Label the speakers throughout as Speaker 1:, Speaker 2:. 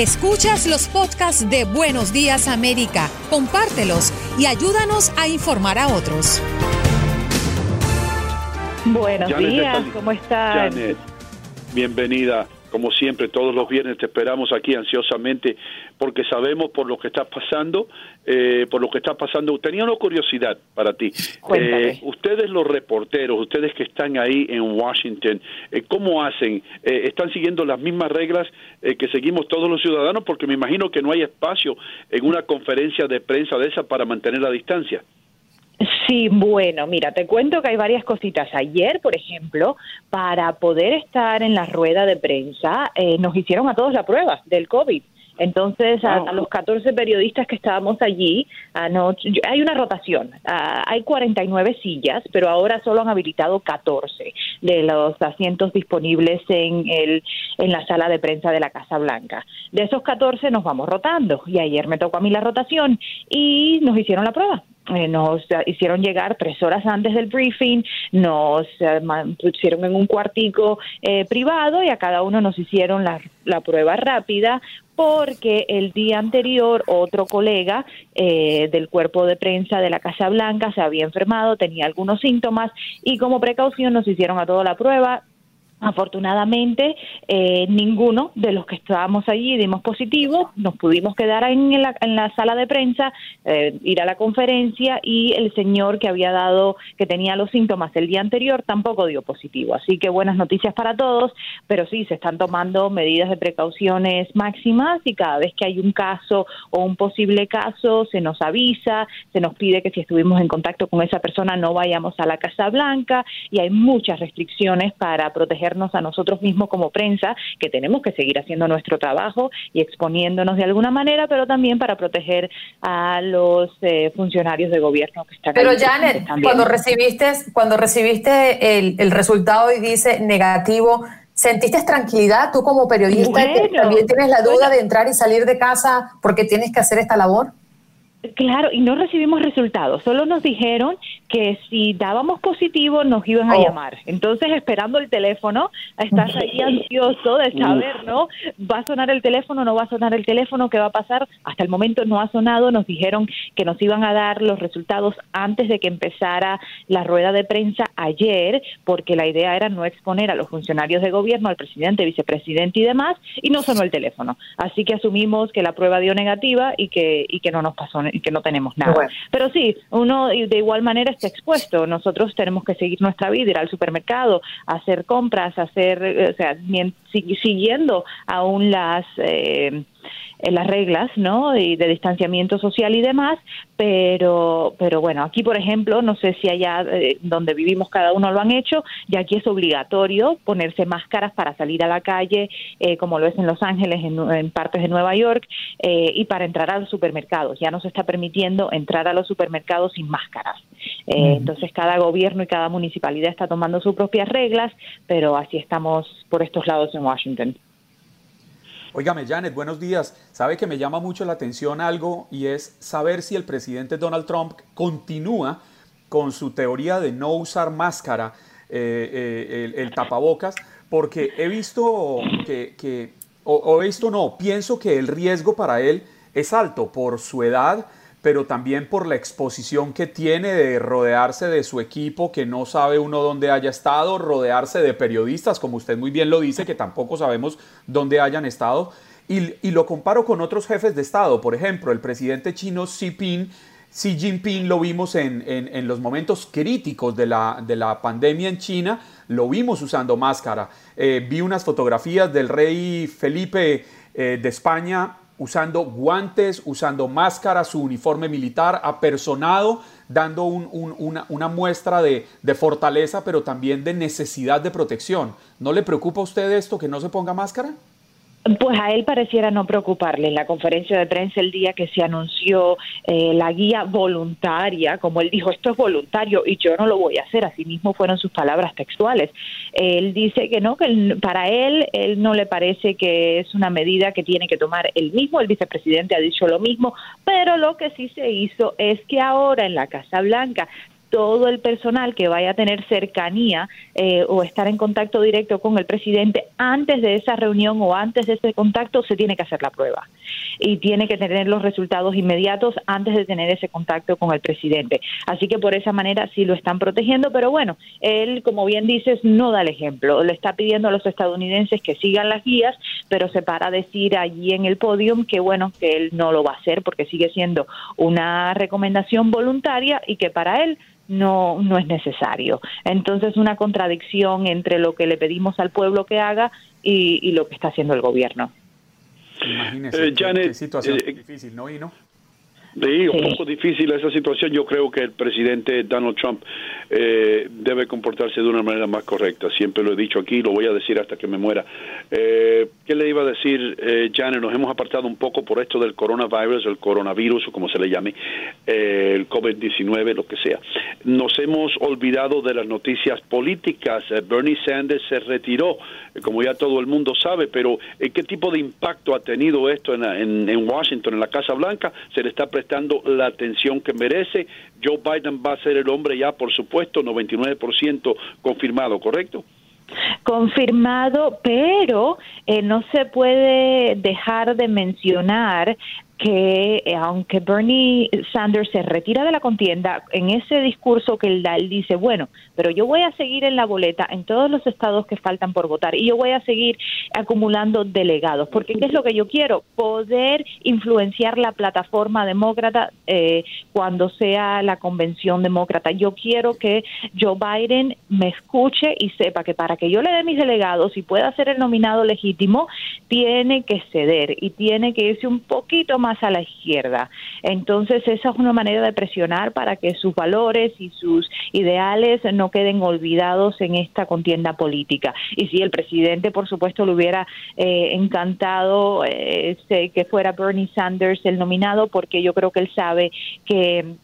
Speaker 1: Escuchas los podcasts de Buenos Días América, compártelos y ayúdanos a informar a otros.
Speaker 2: Buenos
Speaker 3: Janet,
Speaker 2: días,
Speaker 3: ¿estás-
Speaker 2: ¿cómo están?
Speaker 3: Janet, bienvenida. Como siempre, todos los viernes te esperamos aquí ansiosamente porque sabemos por lo que estás pasando, eh, por lo que está pasando. Tenía una curiosidad para ti.
Speaker 2: Cuéntame.
Speaker 3: Eh, ustedes los reporteros, ustedes que están ahí en Washington, eh, ¿cómo hacen? Eh, ¿Están siguiendo las mismas reglas eh, que seguimos todos los ciudadanos? Porque me imagino que no hay espacio en una conferencia de prensa de esa para mantener la distancia.
Speaker 2: Sí, bueno, mira, te cuento que hay varias cositas. Ayer, por ejemplo, para poder estar en la rueda de prensa, eh, nos hicieron a todos la prueba del COVID. Entonces, a,
Speaker 3: Wow.
Speaker 2: a los 14 periodistas que estábamos allí, anoche- hay una rotación. Ah, hay 49 sillas, pero ahora solo han habilitado 14 de los asientos disponibles en, el, en la sala de prensa de la Casa Blanca. De esos 14 nos vamos rotando y ayer me tocó a mí la rotación y nos hicieron la prueba. Eh, nos hicieron llegar tres horas antes del briefing, nos eh, pusieron en un cuartico eh, privado y a cada uno nos hicieron la, la prueba rápida porque el día anterior otro colega eh, del cuerpo de prensa de la Casa Blanca se había enfermado, tenía algunos síntomas y como precaución nos hicieron a toda la prueba, Afortunadamente, eh, ninguno de los que estábamos allí dimos positivo, nos pudimos quedar en la, en la sala de prensa, eh, ir a la conferencia y el señor que había dado, que tenía los síntomas el día anterior, tampoco dio positivo. Así que buenas noticias para todos, pero sí, se están tomando medidas de precauciones máximas y cada vez que hay un caso o un posible caso, se nos avisa, se nos pide que si estuvimos en contacto con esa persona no vayamos a la Casa Blanca y hay muchas restricciones para protegernos a nosotros mismos como prensa, que tenemos que seguir haciendo nuestro trabajo y exponiéndonos de alguna manera, pero también para proteger a los eh, funcionarios de gobierno que están
Speaker 4: Pero
Speaker 2: ahí
Speaker 4: Janet, cuando recibiste, cuando recibiste el, el resultado y dice negativo, ¿sentiste tranquilidad tú como periodista que también tienes la duda
Speaker 2: bueno.
Speaker 4: de entrar y salir de casa porque tienes que hacer esta labor?
Speaker 2: Claro, y no recibimos resultados, solo nos dijeron que si dábamos positivo nos iban a
Speaker 4: Oh.
Speaker 2: llamar. Entonces, esperando el teléfono, estás ahí ansioso de saber, ¿no? ¿Va a sonar el teléfono, no va a sonar el teléfono? ¿Qué va a pasar? Hasta el momento no ha sonado, nos dijeron que nos iban a dar los resultados antes de que empezara la rueda de prensa ayer, porque la idea era no exponer a los funcionarios de gobierno, al presidente, vicepresidente y demás, y no sonó el teléfono. Así que asumimos que la prueba dio negativa y que, y que no nos pasó y que no tenemos nada.
Speaker 4: Bueno.
Speaker 2: Pero sí, uno de igual manera expuesto. Nosotros tenemos que seguir nuestra vida, ir al supermercado, hacer compras, hacer, eh, o sea, siguiendo aún las eh, eh, las reglas, ¿no? Y de distanciamiento social y demás, pero pero bueno, aquí por ejemplo, no sé si allá eh, donde vivimos cada uno lo han hecho, y aquí es obligatorio ponerse máscaras para salir a la calle, eh, como lo es en Los Ángeles, en, en partes de Nueva York, eh, y para entrar a los supermercados. Ya no se está permitiendo entrar a los supermercados sin máscaras. Eh, Entonces, cada gobierno y cada municipalidad está tomando sus propias reglas, pero así estamos por estos lados en Washington.
Speaker 5: Óigame, Janet, buenos días. Sabe que me llama mucho la atención algo y es saber si el presidente Donald Trump continúa con su teoría de no usar máscara, eh, el, tapabocas, porque he visto que, o, esto no, pienso que el riesgo para él es alto por su edad, pero también por la exposición que tiene de rodearse de su equipo, que no sabe uno dónde haya estado, rodearse de periodistas, como usted muy bien lo dice, que tampoco sabemos dónde hayan estado. Y, lo comparo con otros jefes de Estado, por ejemplo, el presidente chino Xi Jinping, Xi Jinping lo vimos en, los momentos críticos de la, de la, pandemia en China, lo vimos usando máscara. Eh, vi unas fotografías del rey Felipe eh, de España usando guantes, usando máscara, su uniforme militar, apersonado, dando una, muestra de, de, fortaleza, pero también de necesidad de protección. ¿No le preocupa a usted esto que no se ponga máscara?
Speaker 2: Pues a él pareciera no preocuparle. En la conferencia de prensa el día que se anunció eh, la guía voluntaria, como él dijo, esto es voluntario y yo no lo voy a hacer, así mismo fueron sus palabras textuales. Él dice que no, que para él, él no le parece que es una medida que tiene que tomar él mismo, el vicepresidente ha dicho lo mismo, pero lo que sí se hizo es que ahora en la Casa Blanca todo el personal que vaya a tener cercanía eh, o estar en contacto directo con el presidente antes de esa reunión o antes de ese contacto se tiene que hacer la prueba y tiene que tener los resultados inmediatos antes de tener ese contacto con el presidente. Así que por esa manera sí lo están protegiendo, pero bueno, él, como bien dices, no da el ejemplo. Le está pidiendo a los estadounidenses que sigan las guías, pero se para a decir allí en el podium que bueno, que él no lo va a hacer porque sigue siendo una recomendación voluntaria y que para él no, no es necesario. Entonces, una contradicción entre lo que le pedimos al pueblo que haga y, lo que está haciendo el gobierno.
Speaker 5: Imagínese eh, qué, situación eh, difícil, ¿no? Y no.
Speaker 3: Sí, un poco difícil esa situación. Yo creo que el presidente Donald Trump eh, debe comportarse de una manera más correcta. Siempre lo he dicho aquí, lo voy a decir hasta que me muera. Eh, ¿Qué le iba a decir, eh, Janet? Nos hemos apartado un poco por esto del coronavirus, el coronavirus o como se le llame, eh, el COVID-19, lo que sea. Nos hemos olvidado de las noticias políticas. Bernie Sanders se retiró, como ya todo el mundo sabe, pero ¿qué tipo de impacto ha tenido esto en, en, en Washington, en la Casa Blanca? Se le está prestando la atención que merece. Joe Biden va a ser el hombre ya, por supuesto, 99% confirmado, ¿correcto?
Speaker 2: confirmado, pero eh, no se puede dejar de mencionar que eh, aunque Bernie Sanders se retira de la contienda, en ese discurso que él da, él dice, bueno, pero yo voy a seguir en la boleta en todos los estados que faltan por votar y yo voy a seguir acumulando delegados, porque ¿qué es lo que yo quiero? Poder influenciar la plataforma demócrata eh, cuando sea la convención demócrata. Yo quiero que Joe Biden me escuche y sepa que para que yo le dé mis delegados y pueda ser el nominado legítimo, tiene que ceder y tiene que irse un poquito más a la izquierda. Entonces, esa es una manera de presionar para que sus valores y sus ideales no queden olvidados en esta contienda política. Y si el presidente, por supuesto, le hubiera eh, encantado eh, que fuera Bernie Sanders el nominado, porque yo creo que él sabe que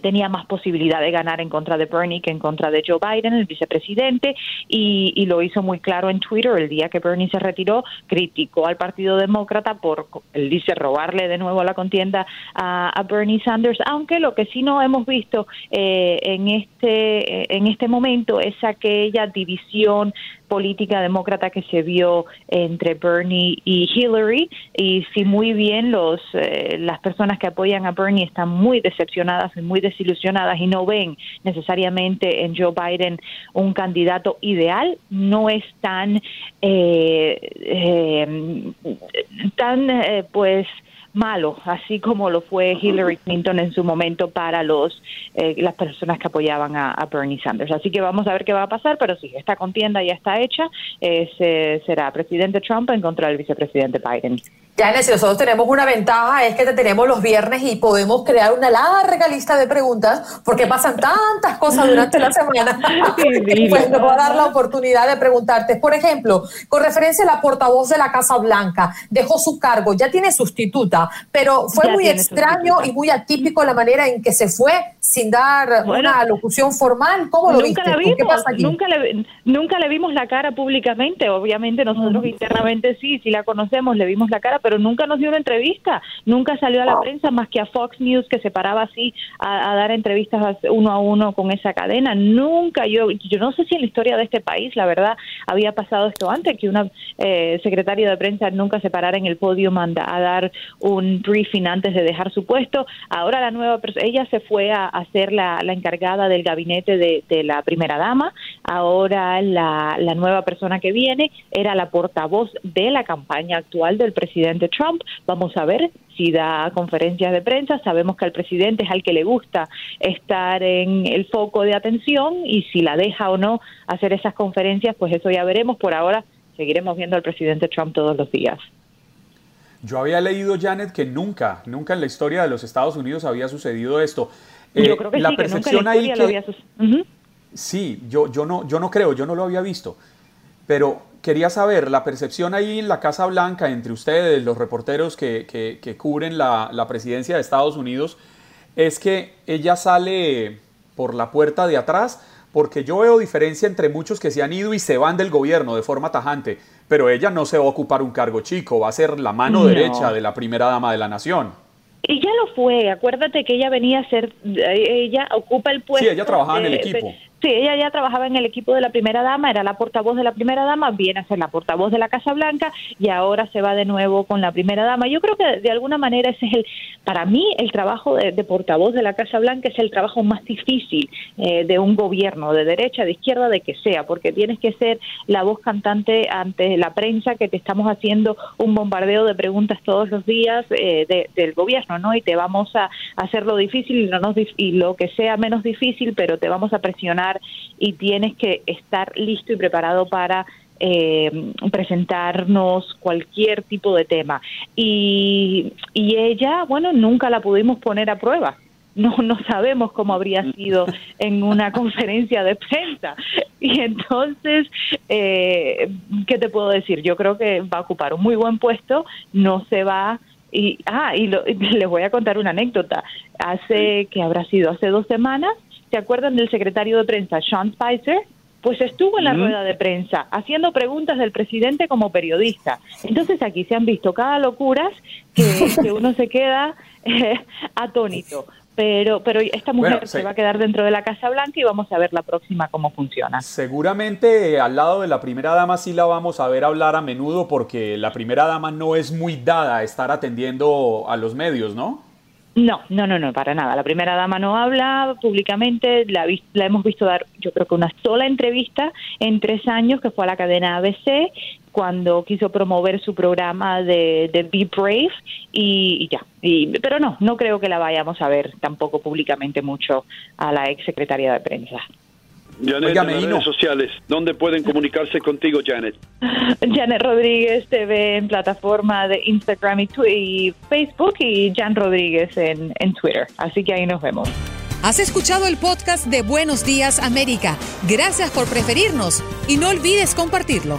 Speaker 2: tenía más posibilidad de ganar en contra de Bernie que en contra de Joe Biden, el vicepresidente, y, lo hizo muy claro en Twitter el día que Bernie se retiró, criticó al Partido Demócrata por, él dice, robarle de nuevo la contienda a, Bernie Sanders, aunque lo que sí no hemos visto eh, en, este, en este momento es aquella división política demócrata que se vio entre Bernie y Hillary. Y si muy bien los eh, las personas que apoyan a Bernie están muy decepcionadas y muy desilusionadas y no ven necesariamente en Joe Biden un candidato ideal no es tan eh, eh, tan pues malo, así como lo fue Hillary Clinton en su momento para los eh, las personas que apoyaban a, Bernie Sanders. Así que vamos a ver qué va a pasar, pero sí, esta contienda ya está hecha. será presidente Trump en contra del vicepresidente Biden.
Speaker 4: Ya, si nosotros tenemos una ventaja, es que te tenemos los viernes y podemos crear una larga lista de preguntas, porque pasan tantas cosas durante la semana. pues nos va a dar la oportunidad de preguntarte. Por ejemplo, con referencia a la portavoz de la Casa Blanca, dejó su cargo, ya tiene sustituta Pero fue muy extraño y muy atípico la manera en que se fue sin dar una alocución formal. ¿Cómo lo
Speaker 2: nunca
Speaker 4: viste?
Speaker 2: ¿Qué pasa Nunca le, nunca le vimos la cara públicamente. Obviamente nosotros internamente sí, sí la conocemos, le vimos la cara, pero nunca nos dio una entrevista. Nunca salió a la prensa más que a Fox News que se paraba así a, dar entrevistas uno a uno con esa cadena. Nunca, yo, yo no sé si en la historia de este país, la verdad, había pasado esto antes, que una eh, secretaria de prensa nunca se parara en el podio manda a dar un briefing antes de dejar su puesto. Ahora la nueva ella se fue a, a ser la, encargada del gabinete de, la primera dama. Ahora la, la nueva persona que viene era la portavoz de la campaña actual del presidente Trump. Vamos a ver si da conferencias de prensa. Sabemos que al presidente es al que le gusta estar en el foco de atención y si la deja o no hacer esas conferencias, pues eso ya veremos. Por ahora seguiremos viendo al presidente Trump todos los días.
Speaker 5: Yo había leído, Janet, que nunca, nunca en la historia de los Estados Unidos había sucedido esto.
Speaker 2: yo eh, creo que la sí, percepción que ahí que,
Speaker 5: Sí, yo, yo, no, yo no creo, yo no lo había visto. Pero quería saber, la percepción ahí en la Casa Blanca entre ustedes, los reporteros que, que, cubren la, la, presidencia de Estados Unidos, es que ella sale por la puerta de atrás, porque yo veo diferencia entre muchos que se han ido y se van del gobierno de forma tajante, pero ella no se va a ocupar un cargo chico, va a ser la mano derecha de la primera dama de la nación.
Speaker 2: Ella lo fue, acuérdate que ella venía a ser, eh, ella ocupa el puesto.
Speaker 5: Sí, ella trabajaba en el equipo.
Speaker 2: Sí, ella ya trabajaba en el equipo de la primera dama, era la portavoz de la primera dama, viene a ser la portavoz de la Casa Blanca y ahora se va de nuevo con la primera dama. Yo creo que de alguna manera ese es el, para mí, el trabajo de, portavoz de la Casa Blanca es el trabajo más difícil eh, de un gobierno, de derecha, de izquierda, de que sea, porque tienes que ser la voz cantante ante la prensa que te estamos haciendo un bombardeo de preguntas todos los días eh, del gobierno, ¿no? Y te vamos a hacer lo difícil y, no y lo que sea menos difícil, pero te vamos a presionar y tienes que estar listo y preparado para eh, presentarnos cualquier tipo de tema. Y, y ella, bueno, nunca la pudimos poner a prueba. No, no sabemos cómo habría sido en una conferencia de prensa. Y entonces, eh, ¿qué te puedo decir? Yo creo que va a ocupar un muy buen puesto, no se va y ah y les voy a contar una anécdota hace que habrá sido hace dos semanas ¿Se acuerdan del secretario de prensa, Sean Spicer? Pues estuvo en la rueda de prensa haciendo preguntas del presidente como periodista. Entonces aquí se han visto cada locuras que, uno se queda eh, atónito. Pero, pero esta mujer se va a quedar dentro de la Casa Blanca y vamos a ver la próxima cómo funciona.
Speaker 5: Seguramente eh, al lado de la primera dama sí la vamos a ver hablar a menudo porque la primera dama no es muy dada a estar atendiendo a los medios, ¿no?
Speaker 2: No, no, no, no, para nada. La primera dama no habla públicamente, la, la, hemos visto dar, yo creo que una sola entrevista en tres años, que fue a la cadena ABC, cuando quiso promover su programa de, de Be Brave, y, ya. Y, pero no, no creo que la vayamos a ver tampoco públicamente mucho a la ex secretaria de prensa.
Speaker 3: Janet, en redes sociales, ¿dónde pueden comunicarse contigo, Janet?
Speaker 2: Janet Rodríguez TV en plataforma de Instagram y, Facebook y Jan Rodríguez en, en Twitter. Así que ahí nos vemos.
Speaker 1: Has escuchado el podcast de Buenos Días América. Gracias por preferirnos y no olvides compartirlo.